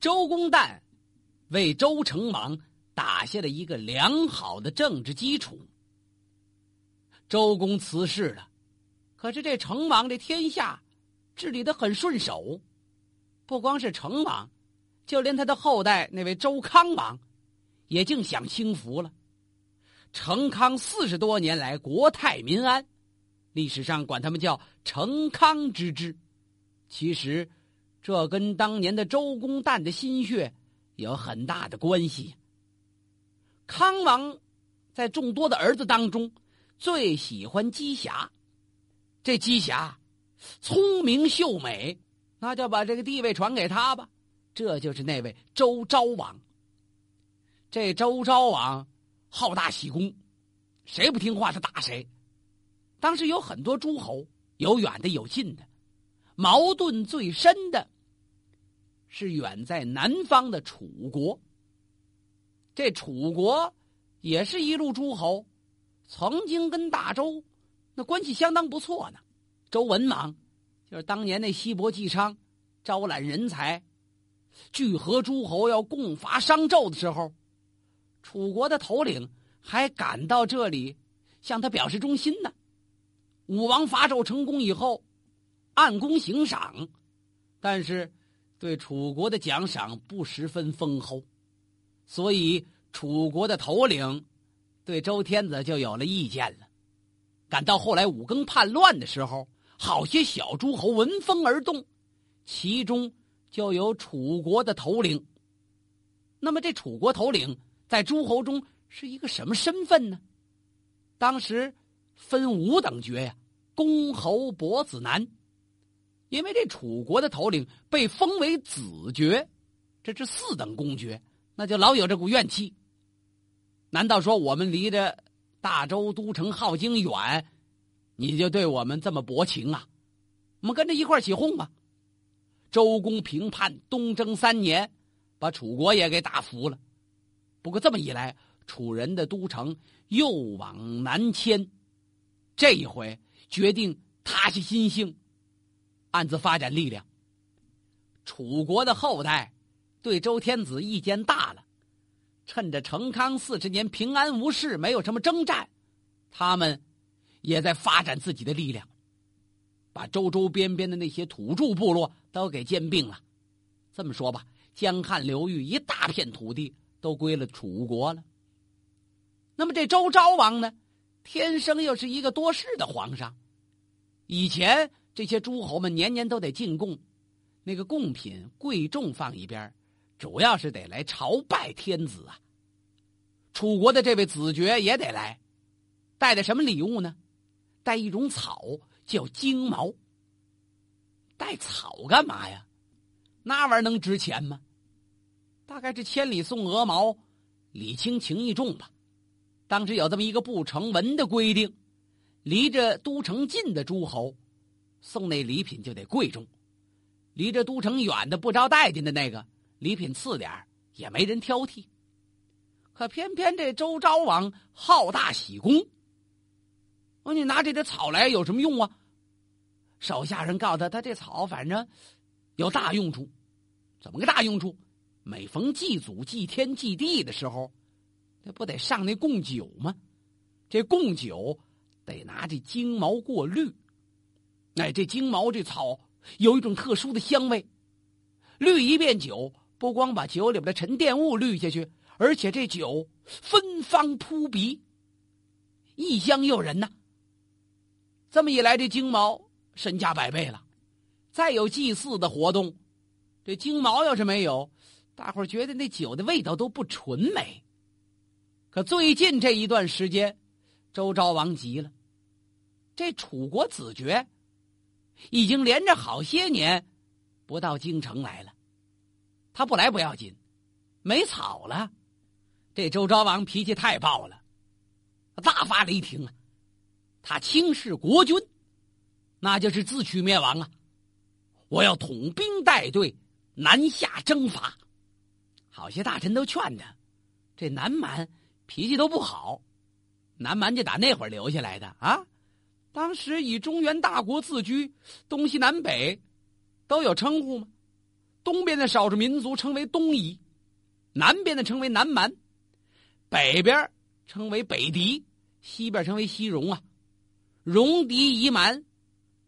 周公旦为周成王打下了一个良好的政治基础。周公辞世了，可是这成王这天下治理的很顺手，不光是成王，就连他的后代那位周康王，也竟享清福了。成康四十多年来，国泰民安，历史上管他们叫“成康之治”。其实，这跟当年的周公旦的心血有很大的关系。康王在众多的儿子当中，最喜欢姬霞。这姬霞聪明秀美，那就把这个地位传给他吧。这就是那位周昭王。这周昭王。好大喜功，谁不听话他打谁。当时有很多诸侯，有远的有近的，矛盾最深的是远在南方的楚国。这楚国也是一路诸侯，曾经跟大周那关系相当不错呢。周文王就是当年那西伯姬昌招揽人才，聚合诸侯要共伐商纣的时候。楚国的头领还赶到这里，向他表示忠心呢。武王伐纣成功以后，按功行赏，但是对楚国的奖赏不十分丰厚，所以楚国的头领对周天子就有了意见了。赶到后来五更叛乱的时候，好些小诸侯闻风而动，其中就有楚国的头领。那么这楚国头领。在诸侯中是一个什么身份呢？当时分五等爵呀，公侯伯子男。因为这楚国的头领被封为子爵，这是四等公爵，那就老有这股怨气。难道说我们离着大周都城镐京远，你就对我们这么薄情啊？我们跟着一块起哄吧。周公平叛，东征三年，把楚国也给打服了。不过这么一来，楚人的都城又往南迁。这一回决定踏下心性，暗自发展力量。楚国的后代对周天子意见大了，趁着成康四十年平安无事，没有什么征战，他们也在发展自己的力量，把周周边边的那些土著部落都给兼并了。这么说吧，江汉流域一大片土地。都归了楚国了。那么这周昭王呢，天生又是一个多事的皇上。以前这些诸侯们年年都得进贡，那个贡品贵重放一边，主要是得来朝拜天子啊。楚国的这位子爵也得来，带的什么礼物呢？带一种草叫荆毛。带草干嘛呀？那玩意儿能值钱吗？大概是千里送鹅毛，礼轻情意重吧。当时有这么一个不成文的规定：离着都城近的诸侯，送那礼品就得贵重；离着都城远的不招待见的那个，礼品次点也没人挑剔。可偏偏这周昭王好大喜功，说你拿这点草来有什么用啊？手下人告诉他，他这草反正有大用处，怎么个大用处？每逢祭祖、祭天、祭地的时候，那不得上那供酒吗？这供酒得拿这金毛过滤。哎，这金毛这草有一种特殊的香味，滤一遍酒，不光把酒里边的沉淀物滤下去，而且这酒芬芳扑鼻，异香诱人呐。这么一来，这金毛身价百倍了。再有祭祀的活动，这金毛要是没有。大伙儿觉得那酒的味道都不纯美，可最近这一段时间，周昭王急了，这楚国子爵已经连着好些年不到京城来了，他不来不要紧，没草了，这周昭王脾气太暴了，大发雷霆啊！他轻视国君，那就是自取灭亡啊！我要统兵带队南下征伐。好些大臣都劝他，这南蛮脾气都不好。南蛮就打那会儿留下来的啊，当时以中原大国自居，东西南北都有称呼吗？东边的少数民族称为东夷，南边的称为南蛮，北边称为北狄，西边称为西戎啊。戎狄夷蛮，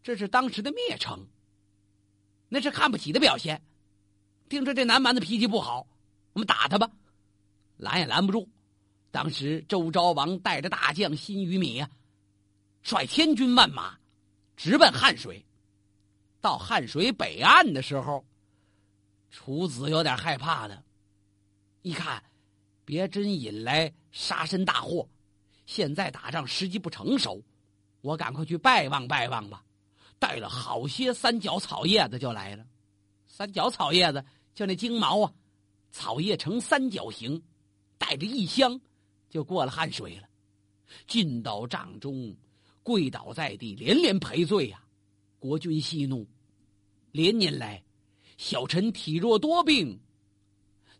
这是当时的蔑称，那是看不起的表现。听说这南蛮的脾气不好，我们打他吧，拦也拦不住。当时周昭王带着大将辛于米啊，率千军万马，直奔汉水。到汉水北岸的时候，楚子有点害怕的，一看，别真引来杀身大祸。现在打仗时机不成熟，我赶快去拜望拜望吧。带了好些三角草叶子就来了，三角草叶子就那茎毛啊，草叶呈三角形，带着异香，就过了汉水了。进到帐中，跪倒在地，连连赔罪呀。国君息怒，连年来，小臣体弱多病，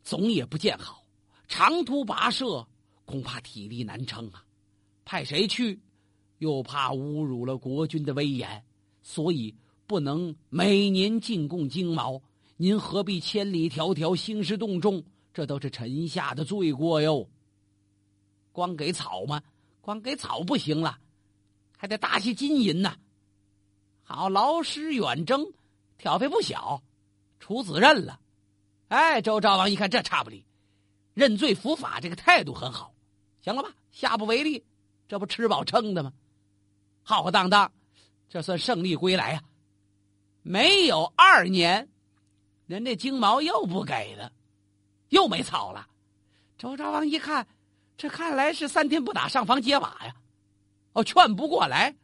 总也不见好，长途跋涉，恐怕体力难撑啊。派谁去，又怕侮辱了国君的威严，所以不能每年进贡金毛。您何必千里迢迢兴师动众？这都是臣下的罪过哟。光给草吗？光给草不行了，还得搭些金银呐。好，劳师远征，挑费不小。楚子认了，哎，周昭王一看这差不离，认罪伏法，这个态度很好。行了吧，下不为例，这不吃饱撑的吗？浩浩荡荡，这算胜利归来呀。没有二年，人这金毛又不给了，又没草了。周昭王一看，这看来是三天不打上房揭瓦呀。哦，劝不过来，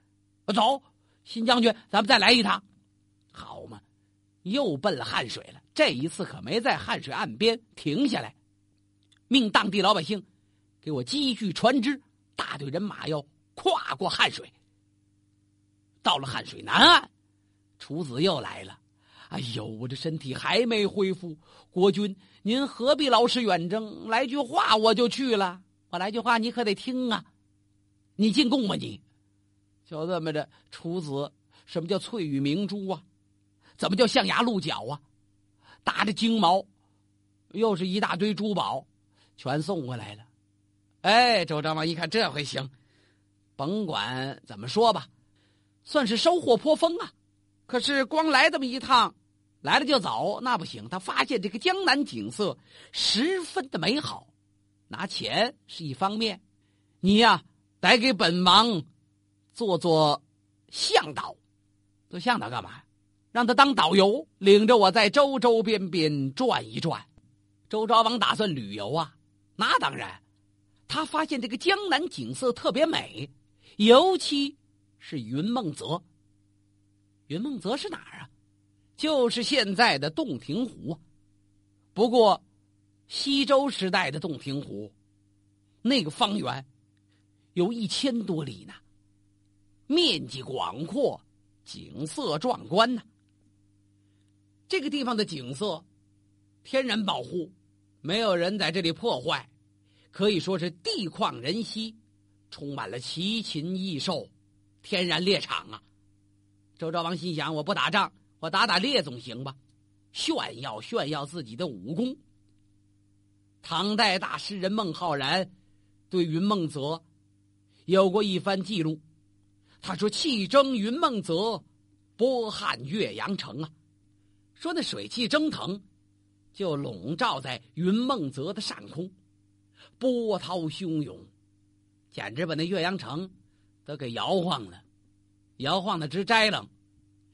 走。新将军，咱们再来一趟，好嘛？又奔了汉水了。这一次可没在汉水岸边停下来，命当地老百姓给我积聚船只，大队人马要跨过汉水。到了汉水南岸，楚子又来了。哎呦，我这身体还没恢复，国君您何必劳师远征？来句话我就去了。我来句话你可得听啊！你进贡吧？你？就这么着，楚子，什么叫翠羽明珠啊？怎么叫象牙鹿角啊？打着金毛，又是一大堆珠宝，全送过来了。哎，周昭王一看这回行，甭管怎么说吧，算是收获颇丰啊。可是光来这么一趟，来了就走，那不行。他发现这个江南景色十分的美好，拿钱是一方面，你呀得给本王。做做向导，做向导干嘛？让他当导游，领着我在周周边边转一转。周昭王打算旅游啊，那当然。他发现这个江南景色特别美，尤其是云梦泽。云梦泽是哪儿啊？就是现在的洞庭湖。不过，西周时代的洞庭湖，那个方圆有一千多里呢。面积广阔，景色壮观呐。这个地方的景色，天然保护，没有人在这里破坏，可以说是地旷人稀，充满了奇禽异兽，天然猎场啊。周昭王心想：我不打仗，我打打猎总行吧？炫耀炫耀自己的武功。唐代大诗人孟浩然对云梦泽有过一番记录。他说：“气蒸云梦泽，波撼岳阳城啊！说那水汽蒸腾，就笼罩在云梦泽的上空，波涛汹涌，简直把那岳阳城都给摇晃了，摇晃的直摘楞，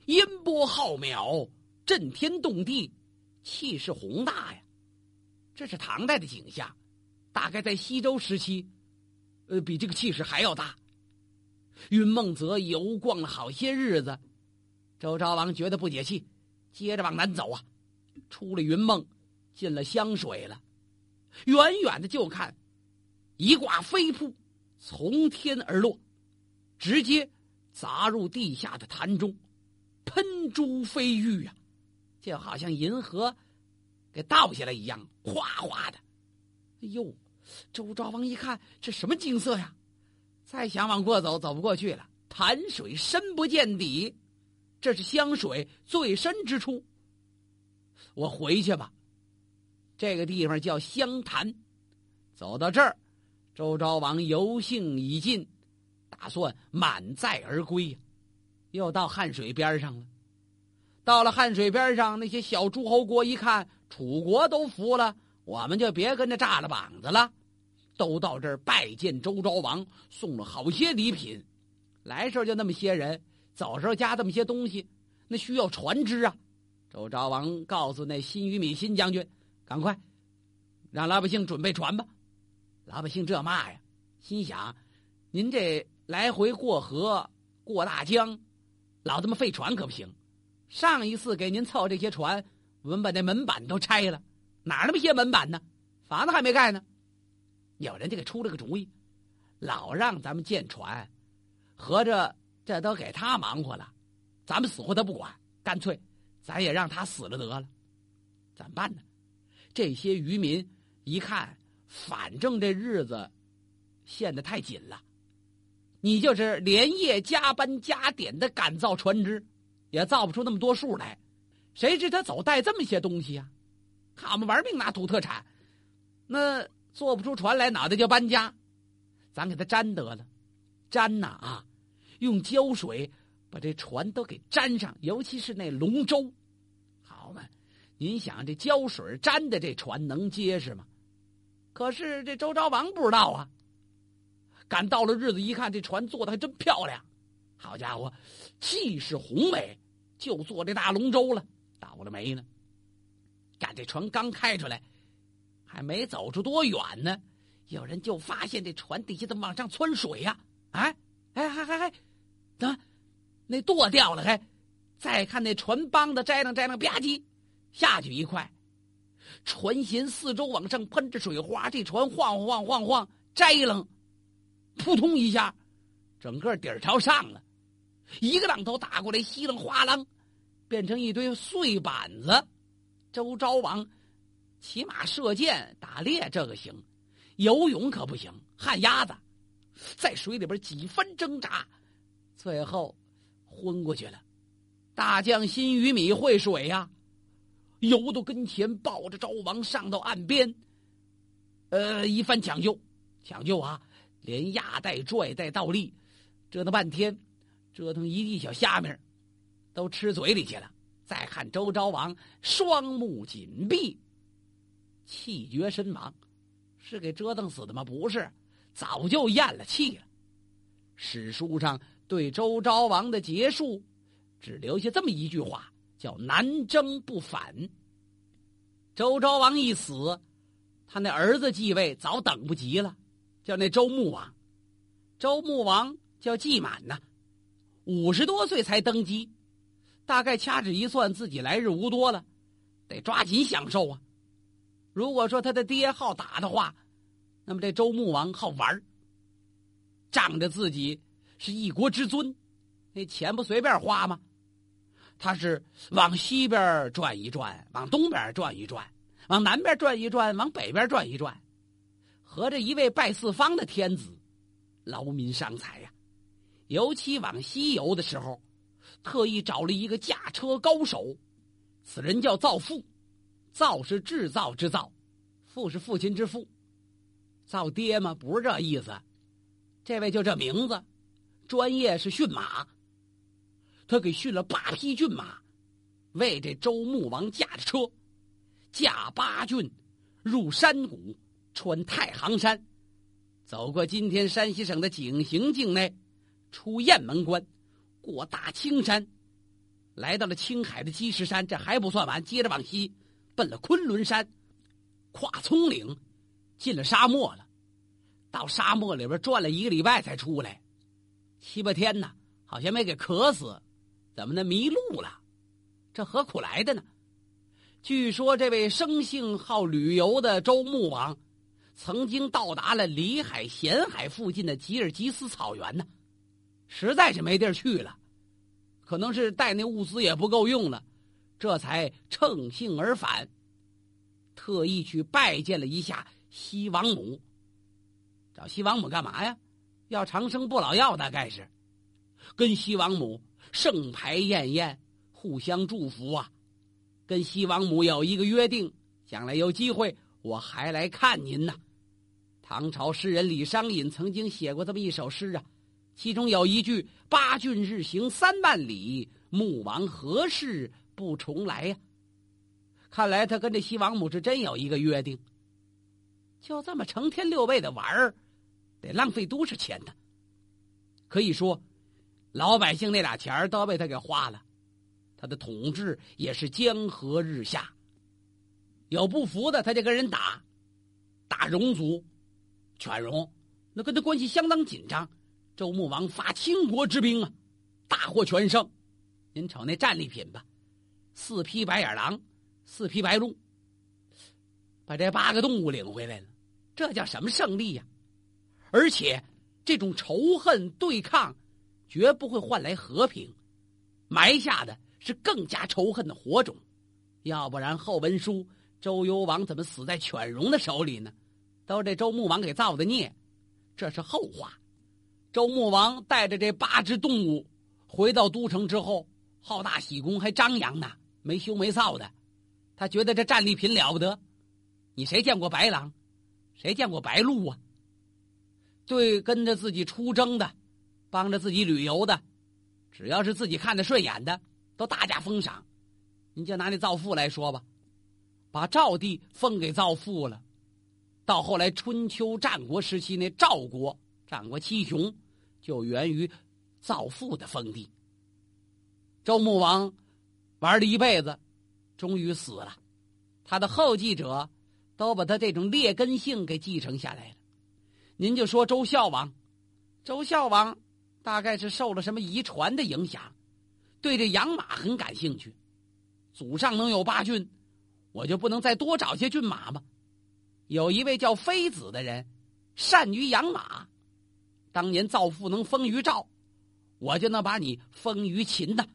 烟波浩渺，震天动地，气势宏大呀！这是唐代的景象，大概在西周时期，比这个气势还要大。”云梦泽游逛了好些日子，周昭王觉得不解气，接着往南走啊，出了云梦，进了湘水了。远远的就看一挂飞瀑从天而落，直接砸入地下的潭中，喷珠飞玉啊，就好像银河给倒下来一样，哗哗的。哎呦，周昭王一看，这什么景色呀？再想往过走，走不过去了。潭水深不见底，这是湘水最深之处。我回去吧。这个地方叫湘潭。走到这儿，周昭王游兴已尽，打算满载而归呀。又到汉水边上了。到了汉水边上，那些小诸侯国一看楚国都服了，我们就别跟着炸了膀子了，都到这儿拜见周昭王，送了好些礼品。来时候就那么些人，走时候加这么些东西，那需要船只啊。周昭王告诉那辛于敏辛将军：“赶快让老百姓准备船吧。”老百姓这骂呀，心想：“您这来回过河过大江，老这么费船可不行。上一次给您凑这些船，我们把那门板都拆了，哪那么些门板呢？房子还没盖呢。”有人就给出了个主意，老让咱们建船。合着这都给他忙活了，咱们死活他不管，干脆咱也让他死了得了。怎么办呢？这些渔民一看，反正这日子陷得太紧了，你就是连夜加班加点的赶造船只，也造不出那么多数来。谁知他走带这么些东西呀？他们玩命拿土特产，那做不出船来，脑袋就搬家。咱给他粘得了，粘呐啊！用胶水把这船都给粘上，尤其是那龙舟，好嘛？您想这胶水粘的这船能结实吗？可是这周昭王不知道啊。赶到了日子一看，这船做的还真漂亮，好家伙，气势宏伟，就做这大龙舟了。倒了霉呢，赶这船刚开出来，还没走出多远呢，有人就发现这船底下怎么往上窜水呀？哎哎还还还！啊，那舵掉了，还再看那船帮子摘楞摘楞，吧唧下去一块，船舷四周往上喷着水花，这船晃晃晃晃摘楞，扑通一下，整个底儿朝上了，一个浪头打过来，稀楞哗啷，变成一堆碎板子。周昭王骑马射箭打猎这个行，游泳可不行，旱鸭子，在水里边几番挣扎。最后，昏过去了。大将辛于米会水呀，游到跟前，抱着昭王上到岸边。呃，一番抢救，抢救啊，连压带拽带倒立，折腾半天，折腾一地小虾米都吃嘴里去了。再看周昭王，双目紧闭，气绝身亡，是给折腾死的吗？不是，早就咽了气了。史书上。对周昭王的结束，只留下这么一句话，叫“南征不反”。周昭王一死，他那儿子继位早等不及了，叫那周穆王。周穆王叫季满呐，五十多岁才登基，大概掐指一算，自己来日无多了，得抓紧享受啊。如果说他的爹好打的话，那么这周穆王好玩仗着自己。是一国之尊，那钱不随便花吗？他是往西边转一转，往东边转一转，往南边转一转，往北边转一转，合着一位拜四方的天子，劳民伤财呀。尤其往西游的时候，特意找了一个驾车高手，此人叫造父，造是制造之造，父是父亲之父，造爹吗？不是这意思，这位就这名字。专业是驯马，他给驯了八匹骏马，为这周穆王驾着车，驾八骏入山谷，穿太行山，走过今天山西省的景行境内，出雁门关，过大青山，来到了青海的积石山，这还不算完，接着往西，奔了昆仑山，跨葱岭，进了沙漠了，到沙漠里边转了一个礼拜才出来。七八天呢，好像没给渴死，怎么的？迷路了，这何苦来的呢？据说这位生性好旅游的周穆王，曾经到达了里海、咸海附近的吉尔吉斯草原呢，实在是没地儿去了，可能是带那物资也不够用了，这才乘兴而返，特意去拜见了一下西王母。找西王母干嘛呀？要长生不老药，大概是跟西王母盛牌宴宴，互相祝福啊。跟西王母有一个约定，将来有机会我还来看您呢。唐朝诗人李商隐曾经写过这么一首诗啊，其中有一句“八骏日行三万里，穆王何事不重来”呀。看来他跟这西王母是真有一个约定。就这么成天六倍的玩儿，得浪费多少钱呢？可以说，老百姓那俩钱儿都被他给花了。他的统治也是江河日下，有不服的他就跟人打，打戎族、犬戎，那跟他关系相当紧张。周穆王发倾国之兵啊，大获全胜。您瞅那战利品吧，四匹白眼狼，四匹白鹿，把这八个动物领回来了，这叫什么胜利呀？而且这种仇恨对抗，绝不会换来和平，埋下的。是更加仇恨的火种，要不然后文书周幽王怎么死在犬戎的手里呢？都这周穆王给造的孽，这是后话。周穆王带着这八只动物回到都城之后，好大喜功，还张扬呢，没羞没臊的。他觉得这战利品了不得。你谁见过白狼？谁见过白鹿啊？对跟着自己出征的，帮着自己旅游的，只要是自己看得顺眼的。都大加封赏，你就拿那造父来说吧，把赵地封给造父了。到后来春秋战国时期，那赵国战国七雄就源于造父的封地。周穆王玩了一辈子，终于死了，他的后继者都把他这种劣根性给继承下来了。您就说周孝王，周孝王大概是受了什么遗传的影响。对这养马很感兴趣，祖上能有八骏，我就不能再多找些骏马吗？有一位叫妃子的人，善于养马。当年造父能封于赵，我就能把你封于秦的。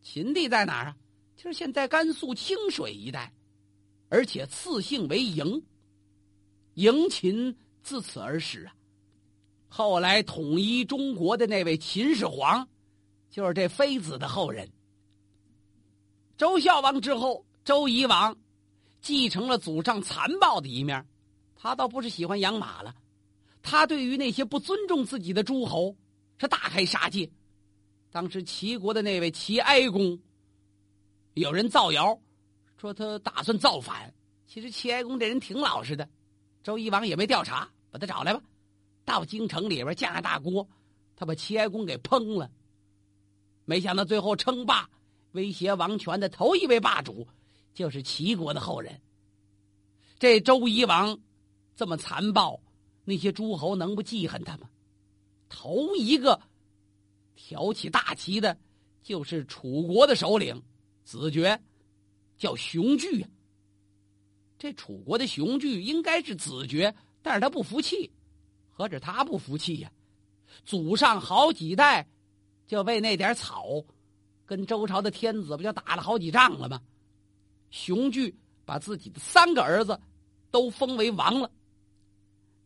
秦地在哪儿啊？就是现在甘肃清水一带，而且赐姓为嬴。嬴秦自此而始啊。后来统一中国的那位秦始皇。就是这妃子的后人，周孝王之后，周夷王继承了祖上残暴的一面，他倒不是喜欢养马了，他对于那些不尊重自己的诸侯是大开杀戒。当时齐国的那位齐哀公，有人造谣说他打算造反，其实齐哀公这人挺老实的，周夷王也没调查，把他找来吧，到京城里边架大锅，他把齐哀公给烹了。没想到最后称霸、威胁王权的头一位霸主，就是齐国的后人。这周夷王这么残暴，那些诸侯能不记恨他吗？头一个挑起大旗的，就是楚国的首领子爵，叫熊巨。这楚国的熊巨应该是子爵，但是他不服气，何止他不服气呀？祖上好几代。就为那点草，跟周朝的天子不就打了好几仗了吗？熊巨把自己的三个儿子都封为王了，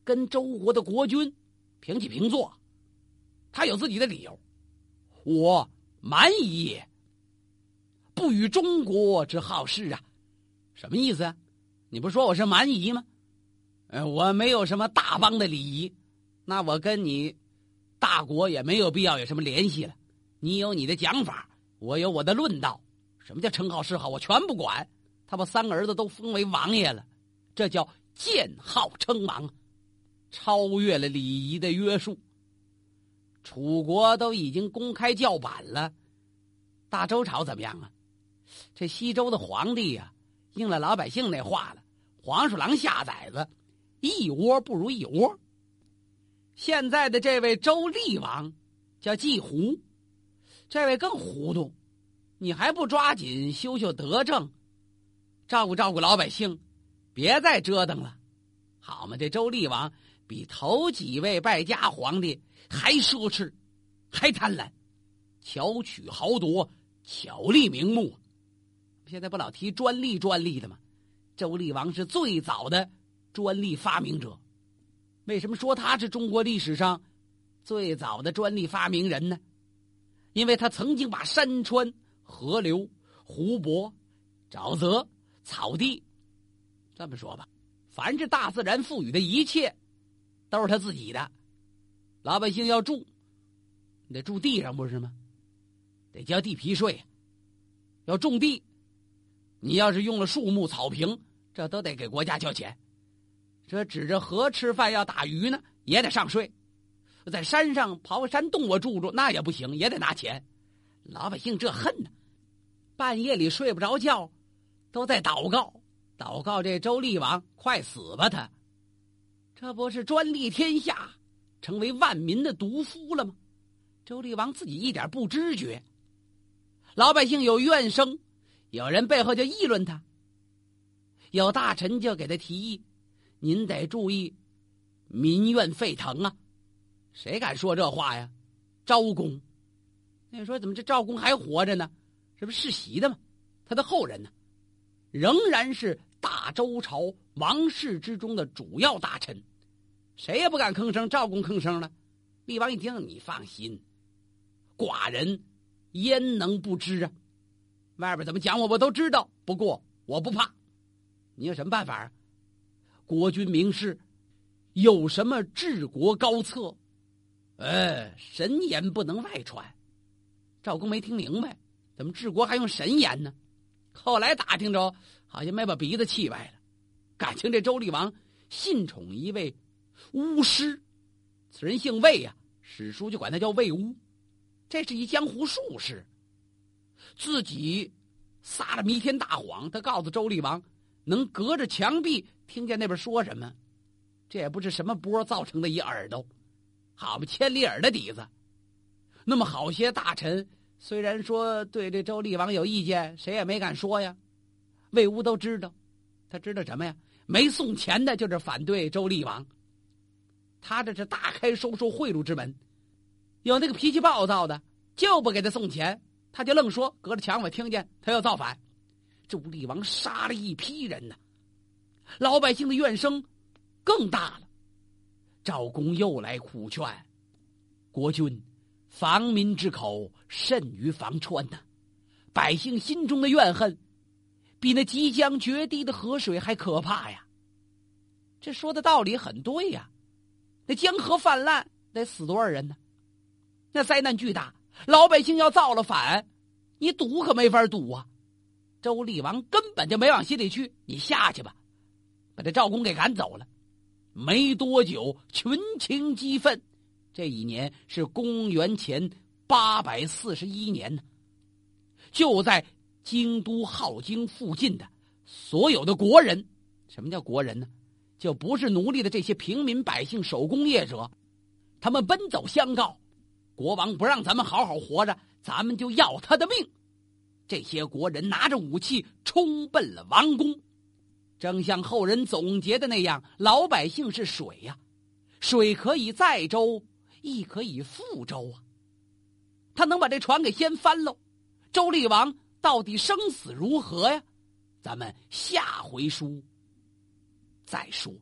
跟周国的国君平起平坐。他有自己的理由，我蛮夷，不与中国之好事啊。什么意思啊？你不说我是蛮夷吗？呃，我没有什么大邦的礼仪，那我跟你。大国也没有必要有什么联系了，你有你的讲法，我有我的论道。什么叫称号是好？我全不管。他把三个儿子都封为王爷了，这叫建号称王，超越了礼仪的约束。楚国都已经公开叫板了，大周朝怎么样啊？这西周的皇帝呀，应了老百姓那话了：黄鼠狼下崽子，一窝不如一窝。现在的这位周厉王叫季胡，这位更糊涂，你还不抓紧修修德政，照顾照顾老百姓，别再折腾了，好嘛？这周厉王比头几位败家皇帝还奢侈，还贪婪，巧取豪夺，巧立名目。现在不老提专利专利的吗？周厉王是最早的专利发明者。为什么说他是中国历史上最早的专利发明人呢？因为他曾经把山川、河流、湖泊、沼泽、草地。这么说吧，凡是大自然赋予的一切，都是他自己的。老百姓要住，你得住地上不是吗？得交地皮税。要种地，你要是用了树木、草坪，这都得给国家交钱。这指着河吃饭要打鱼呢，也得上税。在山上刨山洞我住住，那也不行，也得拿钱。老百姓这恨呢，半夜里睡不着觉，都在祷告，祷告这周厉王快死吧！他这不是专利天下，成为万民的毒夫了吗？周厉王自己一点不知觉。老百姓有怨声，有人背后就议论他。有大臣就给他提议：“您得注意，民怨沸腾啊！”谁敢说这话呀？昭公。那说怎么这赵公还活着呢？这不世袭的吗？他的后人呢，仍然是大周朝王室之中的主要大臣，谁也不敢吭声。赵公吭声了，厉王一听，你放心，寡人。焉能不知啊？外边怎么讲我，我都知道。不过我不怕，你有什么办法啊？国君明示，有什么治国高策？哎，神言不能外传。赵公没听明白，怎么治国还用神言呢？后来打听着，好像没把鼻子气歪了。感情这周厉王信宠一位巫师，此人姓魏呀，史书就管他叫魏巫。这是一江湖术士，自己撒了弥天大谎。他告诉周厉王，能隔着墙壁听见那边说什么，这也不是什么波造成的一耳朵，好嘛，千里耳的底子。那么好些大臣虽然说对这周厉王有意见，谁也没敢说呀。魏乌都知道，他知道什么呀？没送钱的就是反对周厉王，他这是大开收受贿赂之门。有那个脾气暴躁的，就不给他送钱，他就愣说隔着墙我听见他要造反。周厉王杀了一批人呢，老百姓的怨声更大了。赵公又来苦劝国君，防民之口甚于防川呐，百姓心中的怨恨比那即将决堤的河水还可怕呀。这说的道理很对呀，那江河泛滥得死多少人呢？那灾难巨大，老百姓要造了反，你堵可没法堵啊！周厉王根本就没往心里去，你下去吧，把这赵公给赶走了。没多久，群情激愤。这一年是公元前八百四十一年呢。就在京都镐京附近的所有的国人，什么叫国人呢？就不是奴隶的这些平民百姓、手工业者，他们奔走相告。国王不让咱们好好活着，咱们就要他的命。这些国人拿着武器冲奔了王宫，正像后人总结的那样：老百姓是水呀，水可以载舟，亦可以覆舟啊。他能把这船给掀翻喽？周厉王到底生死如何呀？咱们下回书再说。